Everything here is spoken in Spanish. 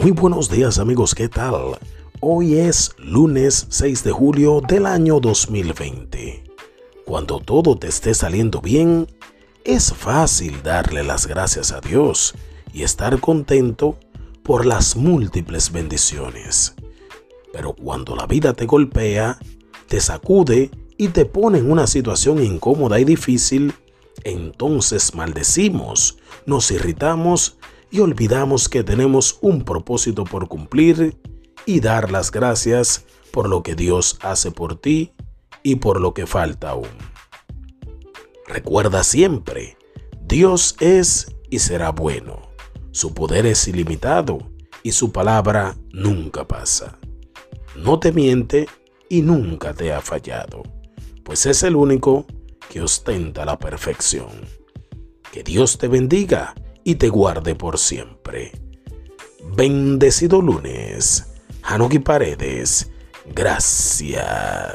Muy buenos días amigos, ¿qué tal? Hoy es lunes 6 de julio del año 2020. Cuando todo te esté saliendo bien, es fácil darle las gracias a Dios y estar contento por las múltiples bendiciones. Pero cuando la vida te golpea, te sacude y te pone en una situación incómoda y difícil, entonces maldecimos, nos irritamos y olvidamos que tenemos un propósito por cumplir y dar las gracias por lo que Dios hace por ti y por lo que falta aún. Recuerda siempre, Dios es y será bueno, su poder es ilimitado y su palabra nunca pasa. No te miente y nunca te ha fallado, pues es el único que ostenta la perfección. Que Dios te bendiga y te guarde por siempre. Bendecido lunes. Hanuki Paredes. Gracias.